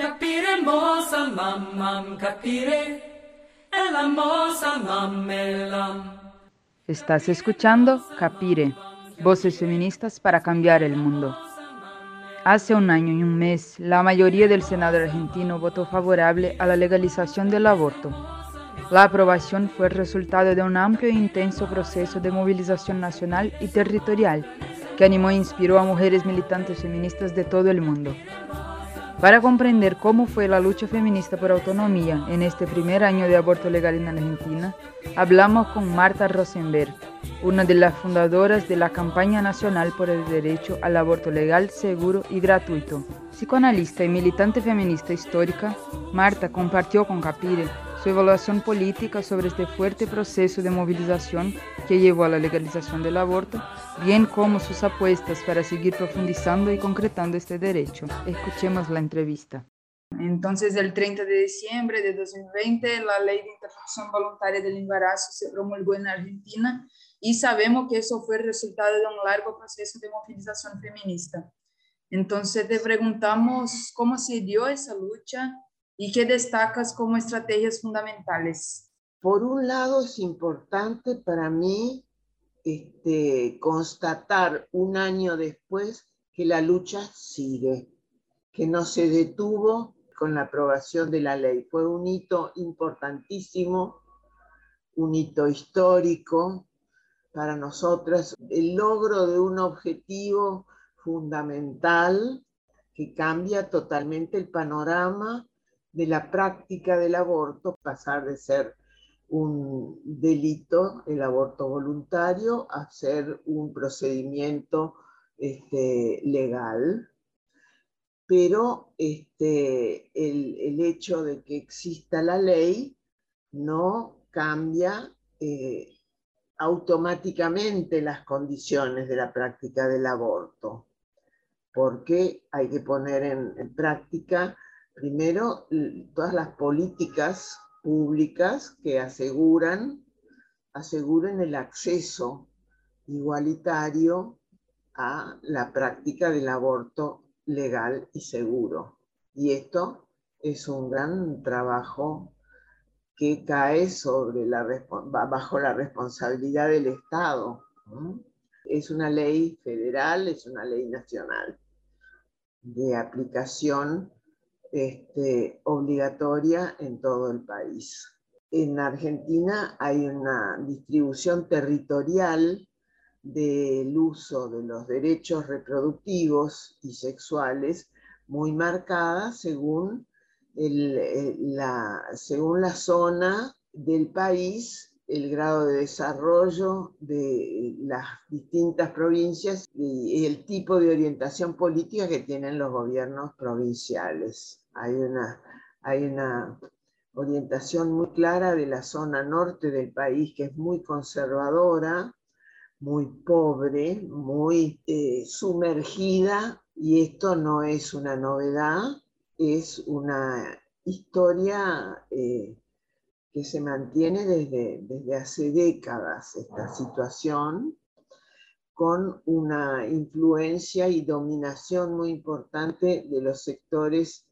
Capire moza mamam, capire, la moza mamelam. Estás escuchando Capire, voces feministas para cambiar el mundo. Hace un año y un mes, la mayoría del Senado argentino votó favorable a la legalización del aborto. La aprobación fue el resultado de un amplio e intenso proceso de movilización nacional y territorial que animó e inspiró a mujeres militantes feministas de todo el mundo. Para comprender cómo fue la lucha feminista por autonomía en este primer año de aborto legal en Argentina, hablamos con Marta Rosenberg, una de las fundadoras de la campaña nacional por el derecho al aborto legal, seguro y gratuito. Psicoanalista y militante feminista histórica, Marta compartió con Capire su evaluación política sobre este fuerte proceso de movilización que llevó a la legalización del aborto, bien como sus apuestas para seguir profundizando y concretando este derecho. Escuchemos la entrevista. Entonces, el 30 de diciembre de 2020, la ley de interrupción voluntaria del embarazo se promulgó en Argentina y sabemos que eso fue el resultado de un largo proceso de movilización feminista. Entonces, te preguntamos cómo se dio esa lucha y qué destacas como estrategias fundamentales. Por un lado, es importante para mí este, constatar un año después que la lucha sigue, que no se detuvo con la aprobación de la ley. Fue un hito importantísimo, un hito histórico para nosotras, el logro de un objetivo fundamental que cambia totalmente el panorama de la práctica del aborto, pasar de ser un delito, el aborto voluntario, a ser un procedimiento este, legal. Pero este, el, hecho de que exista la ley no cambia eh, automáticamente las condiciones de la práctica del aborto, porque hay que poner en práctica Primero, todas las políticas públicas que aseguran, aseguren el acceso igualitario a la práctica del aborto legal y seguro. Y esto es un gran trabajo que cae bajo la responsabilidad del Estado. Es una ley federal, es una ley nacional de aplicación este, obligatoria en todo el país. En Argentina hay una distribución territorial del uso de los derechos reproductivos y sexuales muy marcada según, eh, la, según la zona del país el grado de desarrollo de las distintas provincias y el tipo de orientación política que tienen los gobiernos provinciales. Hay una, hay una orientación muy clara de la zona norte del país que es muy conservadora, muy pobre, muy eh, sumergida, y esto no es una novedad, es una historia eh, que se mantiene desde, desde hace décadas esta situación, con una influencia y dominación muy importante de los sectores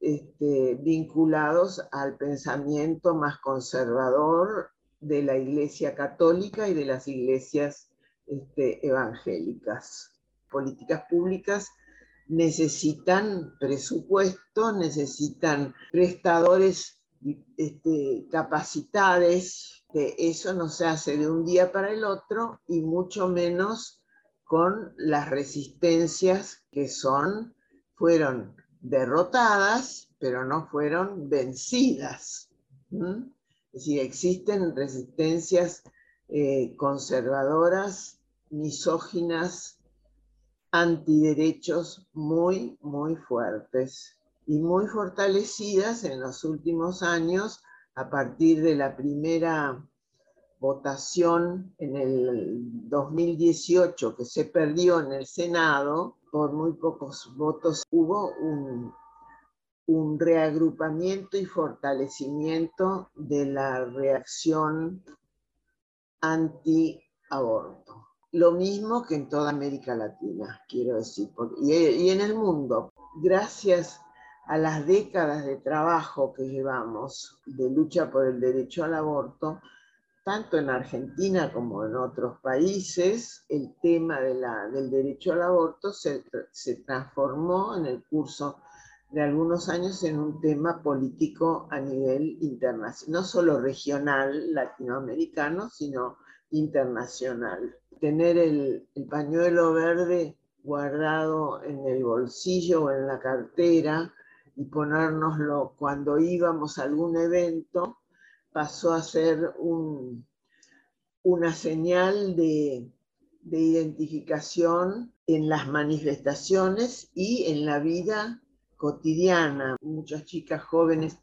este, vinculados al pensamiento más conservador de la Iglesia Católica y de las iglesias este, evangélicas. Políticas públicas necesitan presupuesto, necesitan prestadores este, eso no se hace de un día para el otro y mucho menos con las resistencias que son, fueron derrotadas, pero no fueron vencidas. Decir, existen resistencias eh, conservadoras, misóginas, antiderechos muy, muy fuertes y muy fortalecidas en los últimos años a partir de la primera votación en el 2018 que se perdió en el Senado, por muy pocos votos hubo un, un reagrupamiento y fortalecimiento de la reacción anti-aborto. Lo mismo que en toda América Latina, quiero decir, y, y en el mundo. Gracias a las décadas de trabajo que llevamos de lucha por el derecho al aborto, tanto en Argentina como en otros países, el tema del derecho al aborto se, se transformó en el curso de algunos años en un tema político a nivel internacional, no solo regional latinoamericano, sino internacional. Tener el, el, pañuelo verde guardado en el bolsillo o en la cartera y ponérnoslo cuando íbamos a algún evento pasó a ser un, una señal de, de identificación en las manifestaciones y en la vida cotidiana. Muchas chicas jóvenes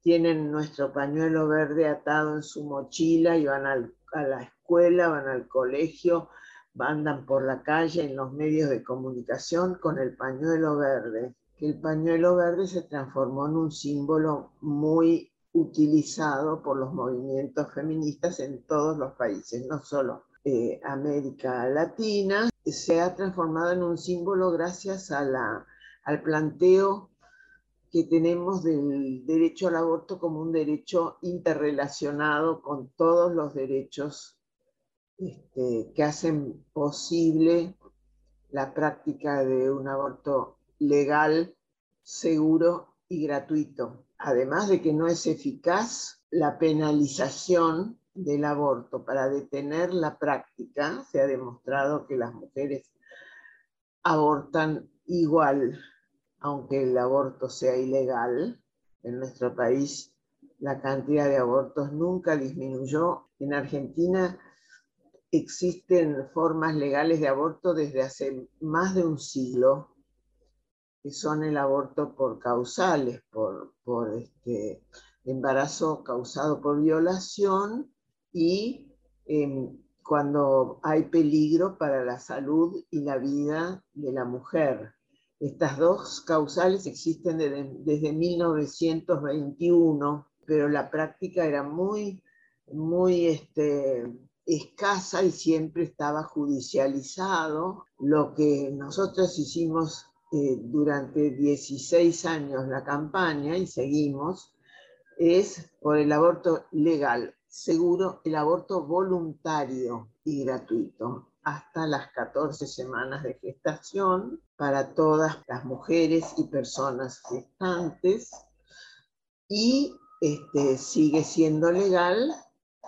tienen nuestro pañuelo verde atado en su mochila y van a la escuela, van al colegio, andan por la calle en los medios de comunicación con el pañuelo verde. El pañuelo verde se transformó en un símbolo muy utilizado por los movimientos feministas en todos los países, no solo eh, América Latina, se ha transformado en un símbolo gracias a al planteo que tenemos del derecho al aborto como un derecho interrelacionado con todos los derechos este, que hacen posible la práctica de un aborto legal, seguro y gratuito. Además de que no es eficaz la penalización del aborto para detener la práctica, se ha demostrado que las mujeres abortan igual aunque el aborto sea ilegal, en nuestro país la cantidad de abortos nunca disminuyó. En Argentina existen formas legales de aborto desde hace más de un siglo, son el aborto por causales, por, por este, embarazo causado por violación y em, cuando hay peligro para la salud y la vida de la mujer. Estas dos causales existen desde, 1921, pero la práctica era muy, muy este, escasa y siempre estaba judicializado. Lo que nosotros hicimos eh, durante 16 años la campaña y seguimos es por el aborto legal, seguro, el aborto voluntario y gratuito hasta las 14 semanas de gestación para todas las mujeres y personas gestantes y este, sigue siendo legal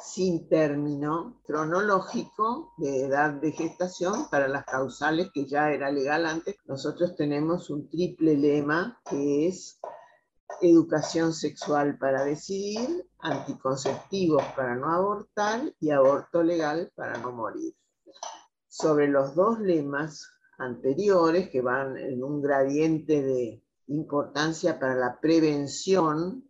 sin término cronológico de edad de gestación para las causales que ya era legal antes. Nosotros tenemos un triple lema que es educación sexual para decidir, anticonceptivos para no abortar y aborto legal para no morir sobre los dos lemas anteriores que van en un gradiente de importancia para la prevención,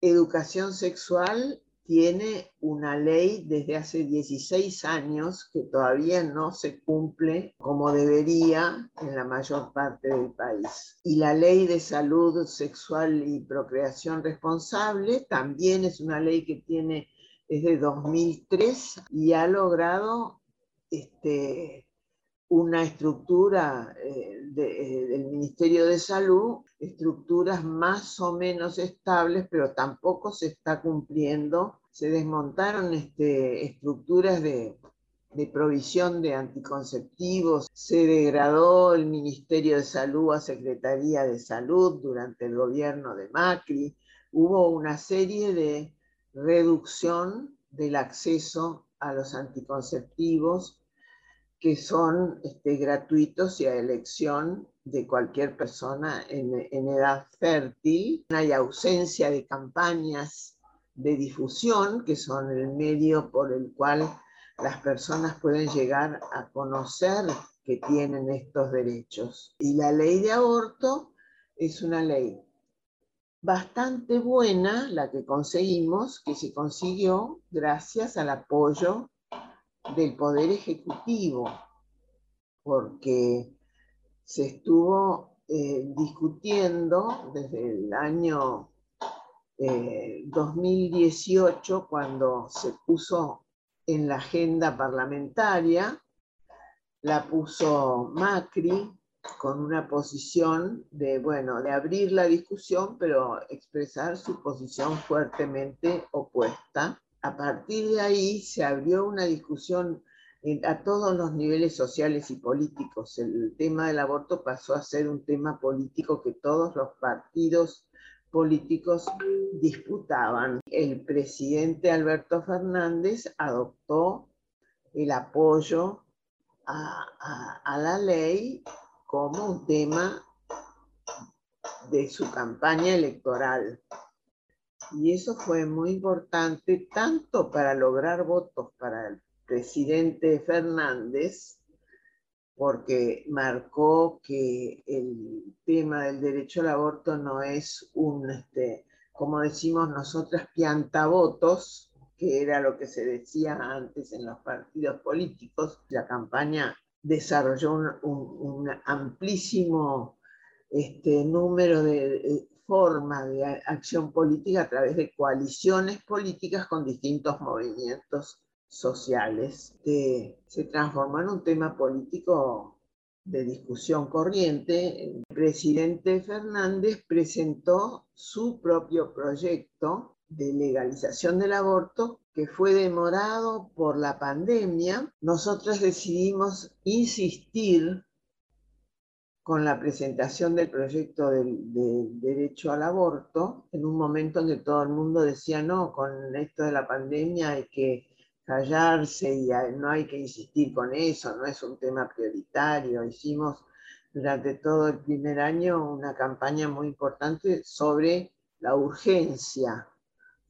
educación sexual tiene una ley desde hace 16 años que todavía no se cumple como debería en la mayor parte del país. Y la ley de salud sexual y procreación responsable también es una ley que tiene desde 2003 y ha logrado este, una estructura eh, eh, del Ministerio de Salud, estructuras más o menos estables, pero tampoco se está cumpliendo. Se desmontaron este, estructuras de, de provisión de anticonceptivos, se degradó el Ministerio de Salud a Secretaría de Salud durante el gobierno de Macri, hubo una serie de reducción del acceso a los anticonceptivos que son este, gratuitos y a elección de cualquier persona en, en, edad fértil. Hay ausencia de campañas de difusión, que son el medio por el cual las personas pueden llegar a conocer que tienen estos derechos. Y la ley de aborto es una ley bastante buena, la que conseguimos, que se consiguió gracias al apoyo del Poder Ejecutivo, porque se estuvo eh, discutiendo desde el año 2018, eh, cuando se puso en la agenda parlamentaria, la puso Macri con una posición de, bueno, de abrir la discusión, pero expresar su posición fuertemente opuesta. A partir de ahí se abrió una discusión a todos los niveles sociales y políticos. El tema del aborto pasó a ser un tema político que todos los partidos políticos disputaban. El presidente Alberto Fernández adoptó el apoyo a, a la ley como un tema de su campaña electoral. Y eso fue muy importante tanto para lograr votos para el presidente Fernández, porque marcó que el tema del derecho al aborto no es un, este, como decimos nosotras, piantavotos, que era lo que se decía antes en los partidos políticos. La campaña desarrolló un, amplísimo este, número de, formas de acción política a través de coaliciones políticas con distintos movimientos sociales. se transformó en un tema político de discusión corriente. El presidente Fernández presentó su propio proyecto de legalización del aborto que fue demorado por la pandemia, nosotros decidimos insistir con la presentación del proyecto del, derecho al aborto, en un momento en que todo el mundo decía, no, con esto de la pandemia hay que callarse y no hay que insistir con eso, no es un tema prioritario. Hicimos durante todo el primer año una campaña muy importante sobre la urgencia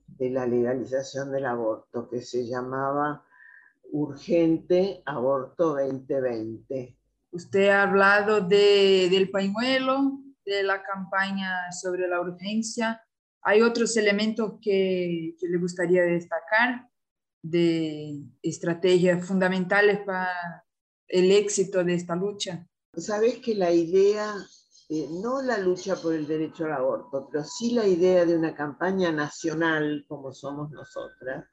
de la legalización del aborto, que se llamaba Urgente Aborto 2020. Usted ha hablado de, del pañuelo, de la campaña sobre la urgencia. ¿Hay otros elementos que, que le gustaría destacar de estrategias fundamentales para el éxito de esta lucha? Sabes que la idea no la lucha por el derecho al aborto, pero sí la idea de una campaña nacional como somos nosotras,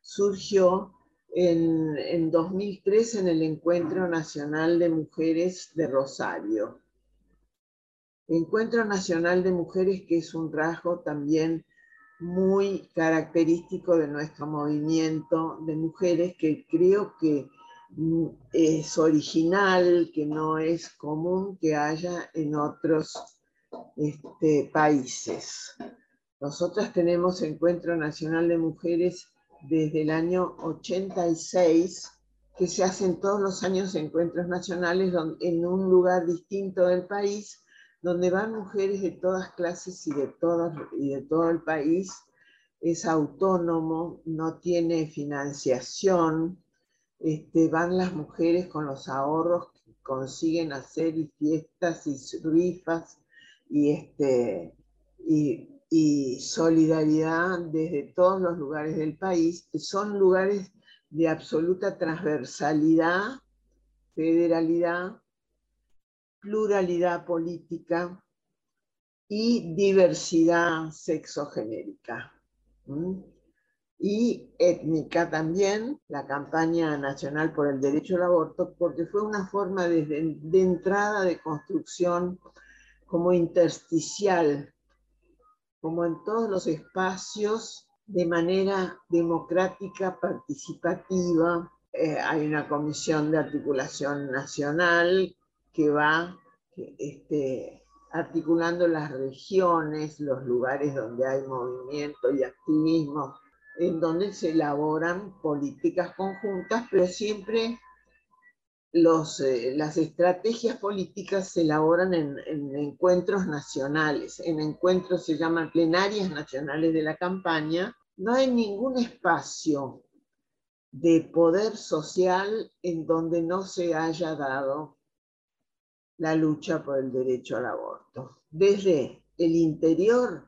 surgió en, en 2003 en el Encuentro Nacional de Mujeres de Rosario. Encuentro Nacional de Mujeres que es un rasgo también muy característico de nuestro movimiento de mujeres que creo que es original, que no es común que haya en otros este, países. Nosotras tenemos Encuentro Nacional de Mujeres desde el año 86, que se hacen todos los años encuentros nacionales en un lugar distinto del país, donde van mujeres de todas clases y de, y de todo el país. Es autónomo, no tiene financiación, este, van las mujeres con los ahorros que consiguen hacer y fiestas y rifas y, este, y, solidaridad desde todos los lugares del país, son lugares de absoluta transversalidad, federalidad, pluralidad política y diversidad sexogenérica y étnica también, la campaña nacional por el derecho al aborto, porque fue una forma de, de entrada de construcción como intersticial, como en todos los espacios, de manera democrática, participativa. Eh, hay una comisión de articulación nacional que va este, articulando las regiones, los lugares donde hay movimiento y activismo en donde se elaboran políticas conjuntas, pero siempre los, eh, las estrategias políticas se elaboran en, en, encuentros nacionales, en encuentros se llaman plenarias nacionales de la campaña. No hay ningún espacio de poder social en donde no se haya dado la lucha por el derecho al aborto. Desde el interior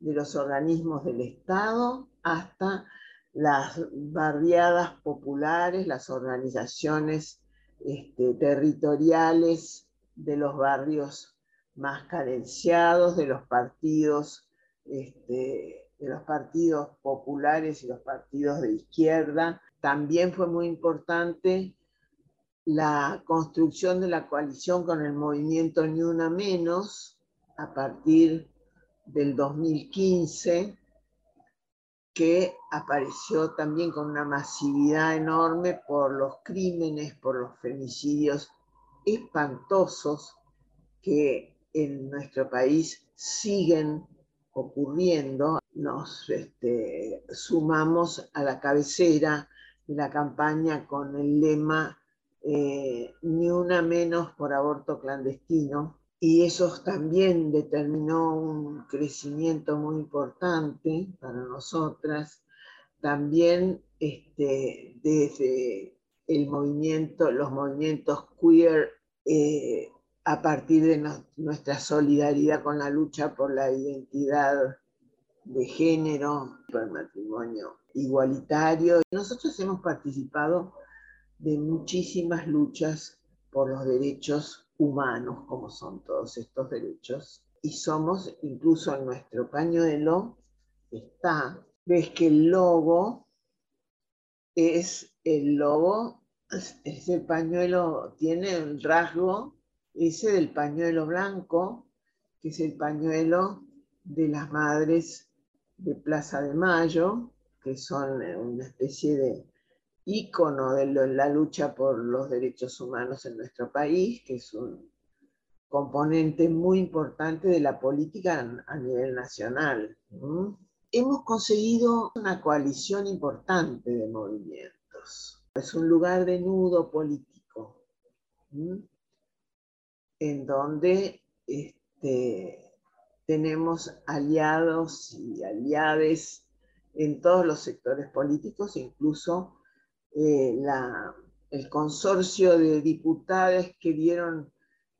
de los organismos del Estado hasta las barriadas populares, las organizaciones este, territoriales de los barrios más carenciados, de los partidos, este, de los partidos populares y los partidos de izquierda. También fue muy importante la construcción de la coalición con el movimiento Ni Una Menos a partir del 2015, que apareció también con una masividad enorme por los crímenes, por los femicidios espantosos que en nuestro país siguen ocurriendo. Nos este, sumamos a la cabecera de la campaña con el lema eh, Ni una menos por aborto clandestino, y eso también determinó un crecimiento muy importante para nosotras. También este, desde el movimiento, los movimientos queer, eh, a partir de nuestra solidaridad con la lucha por la identidad de género, por el matrimonio igualitario. Nosotros hemos participado de muchísimas luchas por los derechos humanos como son todos estos derechos. Y somos, incluso en nuestro pañuelo, está, ves que el logo es el logo, es el pañuelo, tiene el rasgo ese del pañuelo blanco, que es el pañuelo de las madres de Plaza de Mayo, que son una especie de ícono de la lucha por los derechos humanos en nuestro país, que es un componente muy importante de la política a nivel nacional. Hemos conseguido una coalición importante de movimientos. Es un lugar de nudo político, en donde este, tenemos aliados y aliades en todos los sectores políticos, incluso eh, el consorcio de diputados que dieron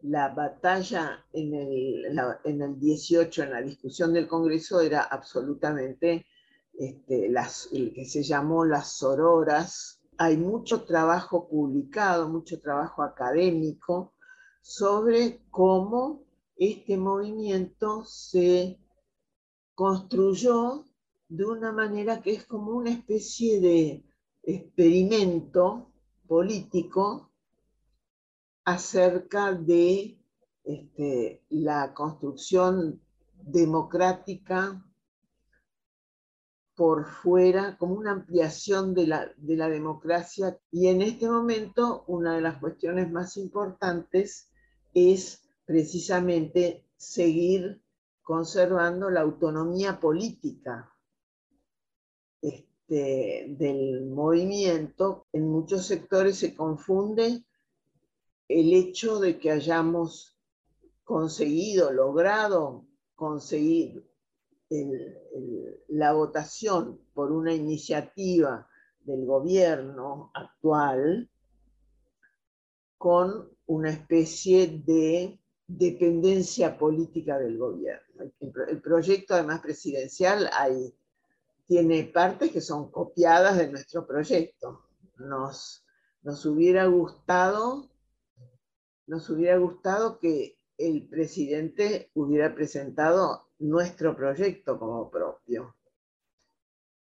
la batalla en el, en el 18, en la discusión del Congreso, era absolutamente este, las, que se llamó las sororas. Hay mucho trabajo publicado, mucho trabajo académico sobre cómo este movimiento se construyó de una manera que es como una especie de experimento político acerca de este, la construcción democrática por fuera, como una ampliación de la, de la democracia. Y en este momento una de las cuestiones más importantes es precisamente seguir conservando la autonomía política este, del movimiento, en muchos sectores se confunde el hecho de que hayamos conseguido, logrado conseguir la votación por una iniciativa del gobierno actual con una especie de dependencia política del gobierno. El, proyecto además presidencial hay tiene partes que son copiadas de nuestro proyecto. Nos, nos hubiera gustado, nos hubiera gustado que el presidente hubiera presentado nuestro proyecto como propio.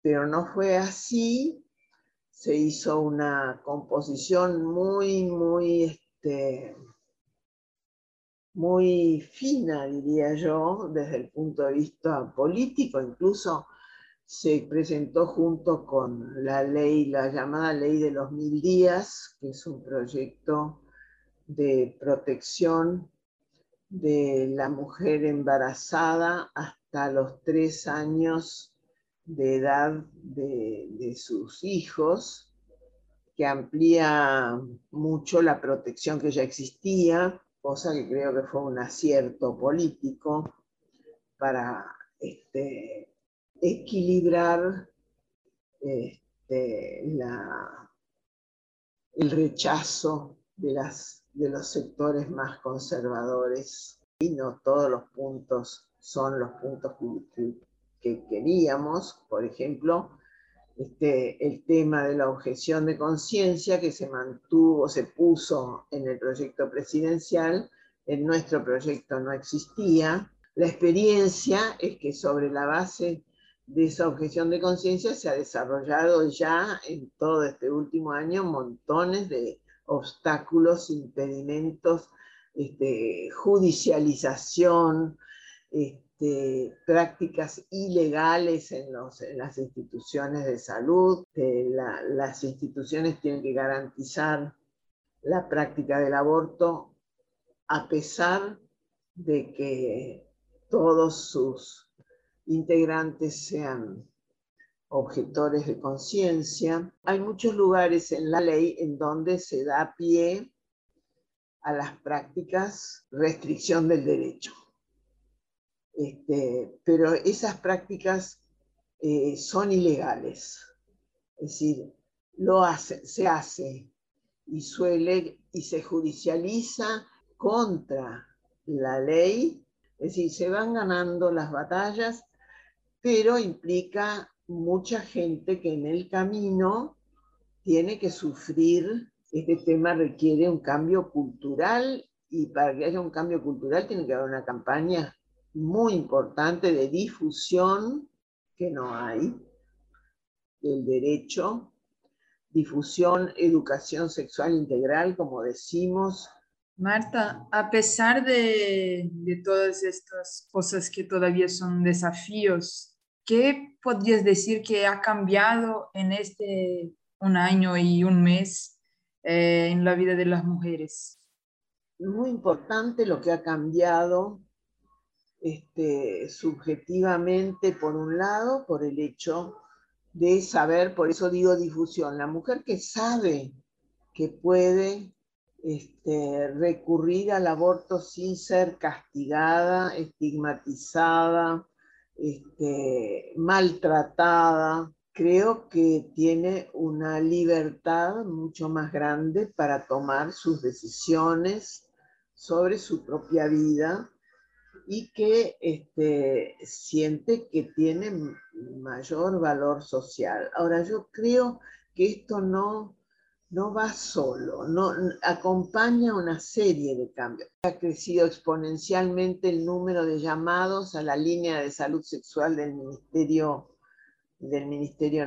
Pero no fue así. Se hizo una composición muy, muy, este, muy fina, diría yo, desde el punto de vista político, incluso se presentó junto con la ley, la llamada ley de los mil días, que es un proyecto de protección de la mujer embarazada hasta los tres años de edad de, sus hijos, que amplía mucho la protección que ya existía, cosa que creo que fue un acierto político para este, equilibrar este, el rechazo de, las, de los sectores más conservadores y no todos los puntos son los puntos que, queríamos. Por ejemplo, este, el tema de la objeción de conciencia que se mantuvo, se puso en el proyecto presidencial, en nuestro proyecto no existía. La experiencia es que sobre la base de esa objeción de conciencia se ha desarrollado ya en todo este último año montones de obstáculos, impedimentos, este, judicialización, este, prácticas ilegales en, las instituciones de salud. las instituciones tienen que garantizar la práctica del aborto a pesar de que todos sus integrantes sean objetores de conciencia. Hay muchos lugares en la ley en donde se da pie a las prácticas restricción del derecho. Este, pero esas prácticas eh, son ilegales. Es decir, lo hace, se hace y suele y se judicializa contra la ley. Es decir, se van ganando las batallas, pero implica mucha gente que en el camino tiene que sufrir. Este tema requiere un cambio cultural y para que haya un cambio cultural tiene que haber una campaña muy importante de difusión que no hay del derecho, difusión, educación sexual integral, como decimos. Marta, a pesar de, de todas estas cosas que todavía son desafíos ¿Qué podrías decir que ha cambiado en este un año y un mes eh, en la vida de las mujeres? Muy importante lo que ha cambiado este, subjetivamente, por un lado, por el hecho de saber, por eso digo difusión, la mujer que sabe que puede este, recurrir al aborto sin ser castigada, estigmatizada, este, maltratada, creo que tiene una libertad mucho más grande para tomar sus decisiones sobre su propia vida y que este, siente que tiene mayor valor social. Ahora, yo creo que esto no no va solo, no, acompaña una serie de cambios. Ha crecido exponencialmente el número de llamados a la línea de salud sexual del Ministerio,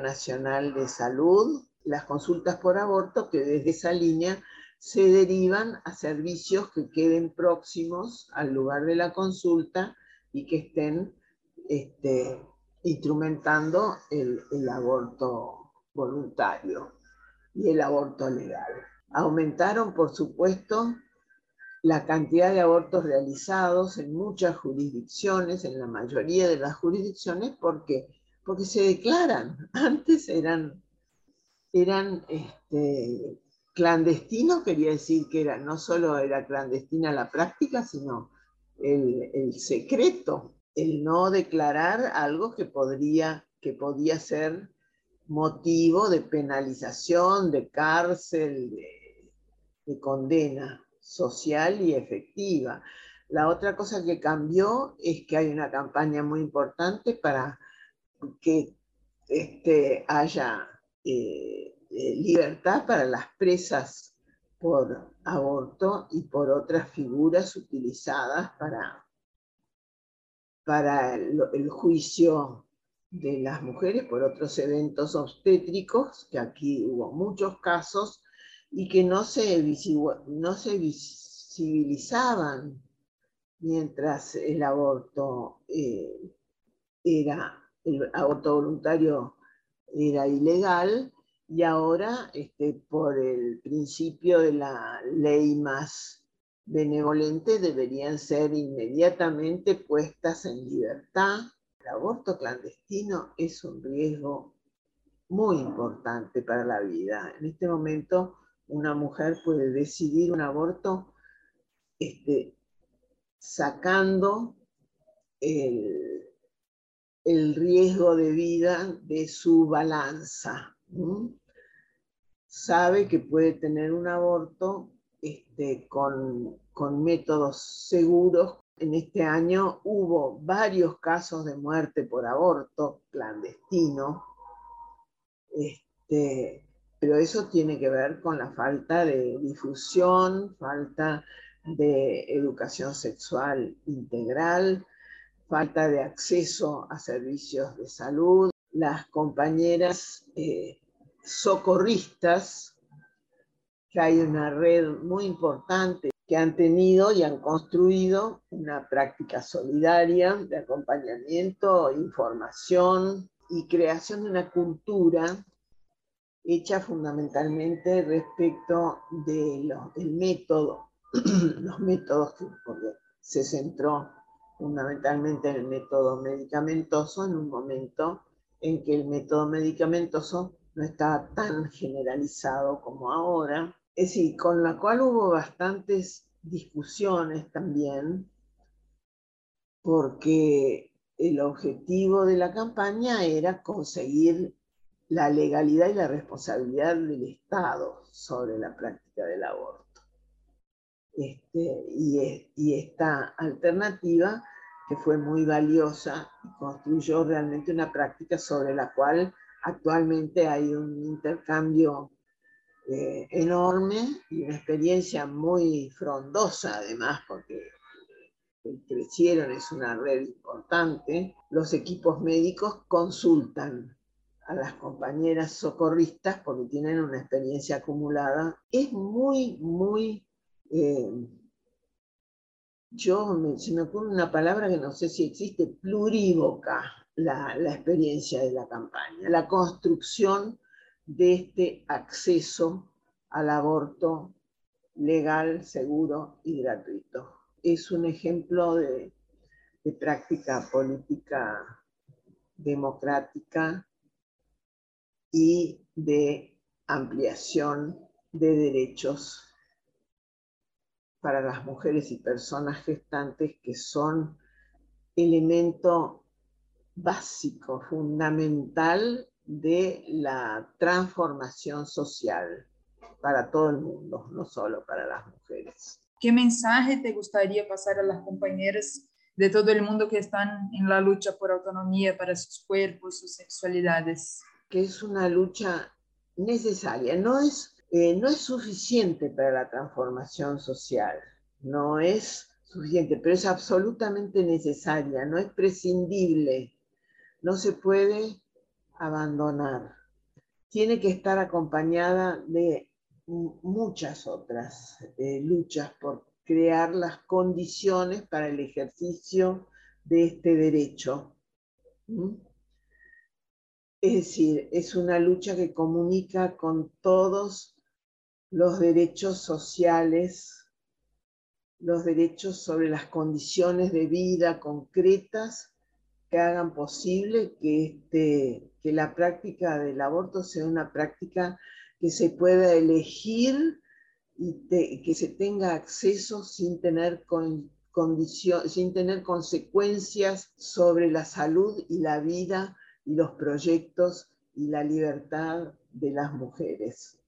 Nacional de Salud, las consultas por aborto, que desde esa línea se derivan a servicios que queden próximos al lugar de la consulta y que estén este, instrumentando el aborto voluntario y el aborto legal. Aumentaron, por supuesto, la cantidad de abortos realizados en muchas jurisdicciones, en la mayoría de las jurisdicciones, porque, porque se declaran. Antes eran, eran este, clandestinos, quería decir que era, no solo era clandestina la práctica, sino el, el secreto, el no declarar algo que, podría, que podía ser motivo de penalización, de cárcel, de, condena social y efectiva. La otra cosa que cambió es que hay una campaña muy importante para que este, haya eh, eh, libertad para las presas por aborto y por otras figuras utilizadas para, para el juicio de las mujeres por otros eventos obstétricos, que aquí hubo muchos casos, y que no se, no se visibilizaban mientras el aborto eh, era, el aborto voluntario era ilegal, y ahora este, por el principio de la ley más benevolente deberían ser inmediatamente puestas en libertad el aborto clandestino es un riesgo muy importante para la vida. En este momento una mujer puede decidir un aborto este, sacando el, riesgo de vida de su balanza. Sabe que puede tener un aborto este, con, con métodos seguros, en este año hubo varios casos de muerte por aborto clandestino, este, pero eso tiene que ver con la falta de difusión, falta de educación sexual integral, falta de acceso a servicios de salud. Las compañeras eh, socorristas que hay una red muy importante que han tenido y han construido una práctica solidaria de acompañamiento, información y creación de una cultura hecha fundamentalmente respecto del método, los métodos que se centró fundamentalmente en el método medicamentoso en un momento en que el método medicamentoso no estaba tan generalizado como ahora. Es decir, con la cual hubo bastantes discusiones también, porque el objetivo de la campaña era conseguir la legalidad y la responsabilidad del Estado sobre la práctica del aborto. Este, y, y, esta alternativa, que fue muy valiosa, construyó realmente una práctica sobre la cual actualmente hay un intercambio eh, enorme y una experiencia muy frondosa además, porque crecieron, es una red importante. Los equipos médicos consultan a las compañeras socorristas porque tienen una experiencia acumulada. Es muy, muy... Eh, yo, me, se me ocurre una palabra que no sé si existe, plurívoca la, la experiencia de la campaña, la construcción de este acceso al aborto legal, seguro y gratuito. Es un ejemplo de, de práctica política democrática y de ampliación de derechos para las mujeres y personas gestantes que son elemento básico, fundamental de la transformación social para todo el mundo, no solo para las mujeres. ¿Qué mensaje te gustaría pasar a las compañeras de todo el mundo que están en la lucha por autonomía para sus cuerpos, sus sexualidades? que es una lucha necesaria, no es, eh, no es suficiente para la transformación social, no es suficiente, pero es absolutamente necesaria, no es prescindible, no se puede abandonar. Tiene que estar acompañada de muchas otras eh, luchas por crear las condiciones para el ejercicio de este derecho. Es decir, es una lucha que comunica con todos los derechos sociales, los derechos sobre las condiciones de vida concretas que hagan posible que, este, que la práctica del aborto sea una práctica que se pueda elegir y que se tenga acceso sin tener, sin tener consecuencias sobre la salud y la vida y los proyectos y la libertad de las mujeres.